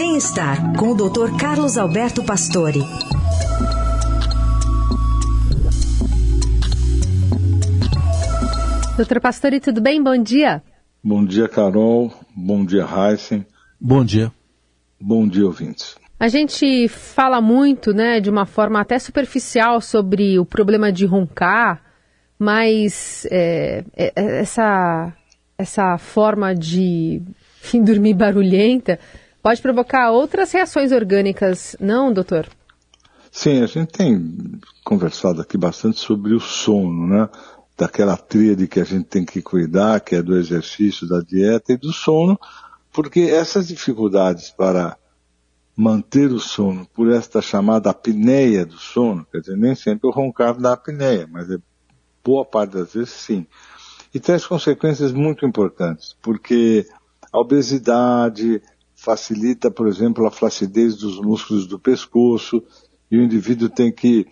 Bem-estar com o Dr. Carlos Alberto Pastore. Doutor Pastore, tudo bem? Bom dia. Bom dia, Carol. Bom dia, Heisen. Bom dia. Bom dia, ouvintes. A gente fala muito, né, de uma forma até superficial sobre o problema de roncar, mas é, é, essa, essa forma de enfim, dormir barulhenta pode provocar outras reações orgânicas, não, doutor? Sim, a gente tem conversado aqui bastante sobre o sono, né? Daquela tríade que a gente tem que cuidar, que é do exercício, da dieta e do sono, porque essas dificuldades para manter o sono por esta chamada apneia do sono, quer dizer, nem sempre o roncar dá apneia, mas é boa parte das vezes sim. E traz consequências muito importantes, porque a obesidade facilita, por exemplo, a flacidez dos músculos do pescoço, e o indivíduo tem que,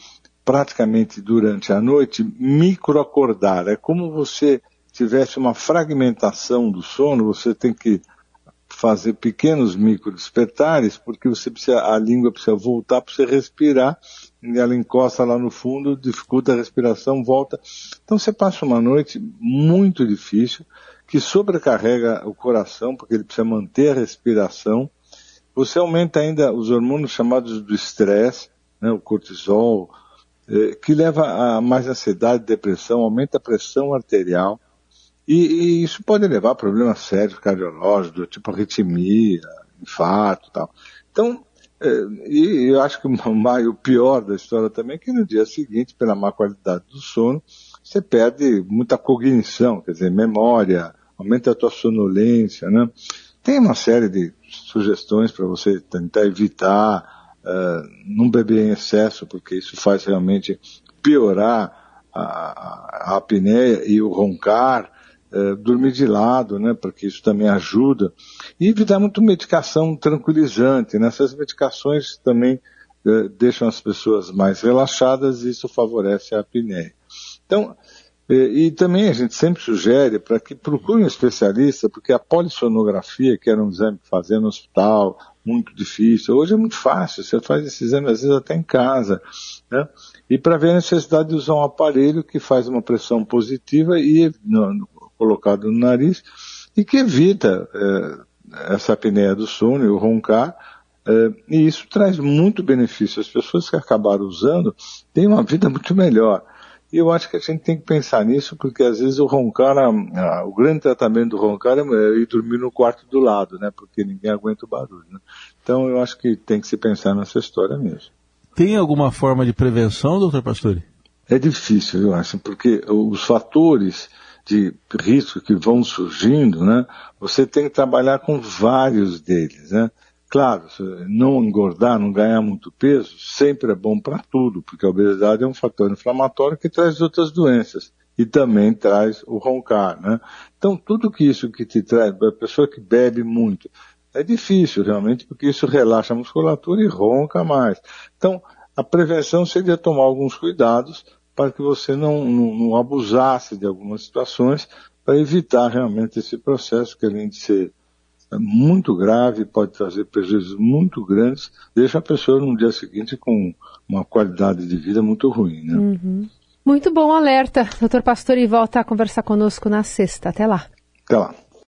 praticamente durante a noite, microacordar. É como você tivesse uma fragmentação do sono, você tem que fazer pequenos micro despertares, porque você precisa, a língua precisa voltar para você respirar, ela encosta lá no fundo, dificulta a respiração, volta. Então você passa uma noite muito difícil, que sobrecarrega o coração, porque ele precisa manter a respiração. Você aumenta ainda os hormônios chamados do estresse, né, o cortisol, eh, que leva a mais ansiedade, depressão, aumenta a pressão arterial, e, e, isso pode levar a problemas sérios cardiológicos, tipo arritmia, infarto tal. Então, e eu acho que o, pior da história também é que no dia seguinte, pela má qualidade do sono, você perde muita cognição, quer dizer, memória, aumenta a tua sonolência, né? Tem uma série de sugestões para você tentar evitar uh, não beber em excesso, porque isso faz realmente piorar a, a apneia e o roncar, é, dormir de lado, né, porque isso também ajuda, e evitar muito medicação tranquilizante, né, essas medicações também é, deixam as pessoas mais relaxadas e isso favorece a apneia. Então, e, é, e também a gente sempre sugere para que procure um especialista, porque a polissonografia, que era um exame que fazia no hospital, muito difícil, hoje é muito fácil, você faz esse exame às vezes até em casa, né? E para ver a necessidade de usar um aparelho que faz uma pressão positiva e no, colocado no nariz e que evita é, essa apneia do sono e o roncar, é, e isso traz muito benefício. As pessoas que acabaram usando têm uma vida muito melhor. E eu acho que a gente tem que pensar nisso, porque às vezes o roncar, a, a, o grande tratamento do roncar é, é ir dormir no quarto do lado, né? Porque ninguém aguenta o barulho. Né? Então eu acho que tem que se pensar nessa história mesmo. Tem alguma forma de prevenção, doutor Pastore? É difícil, eu acho, porque os fatores de risco que vão surgindo, né, você tem que trabalhar com vários deles, né. Claro, não engordar, não ganhar muito peso, sempre é bom para tudo, porque a obesidade é um fator inflamatório que traz outras doenças e também traz o roncar, né? Então, tudo que isso que te traz, a pessoa que bebe muito, é difícil realmente, porque isso relaxa a musculatura e ronca mais. Então, a prevenção seria tomar alguns cuidados, para que você não, não, não abusasse de algumas situações, para evitar realmente esse processo que além de ser é, muito grave, pode trazer prejuízos muito grandes, deixa a pessoa no dia seguinte com uma qualidade de vida muito ruim. Né? Uhum. Muito bom alerta. Doutor Pastor, e volta a conversar conosco na sexta. Até lá. Até lá.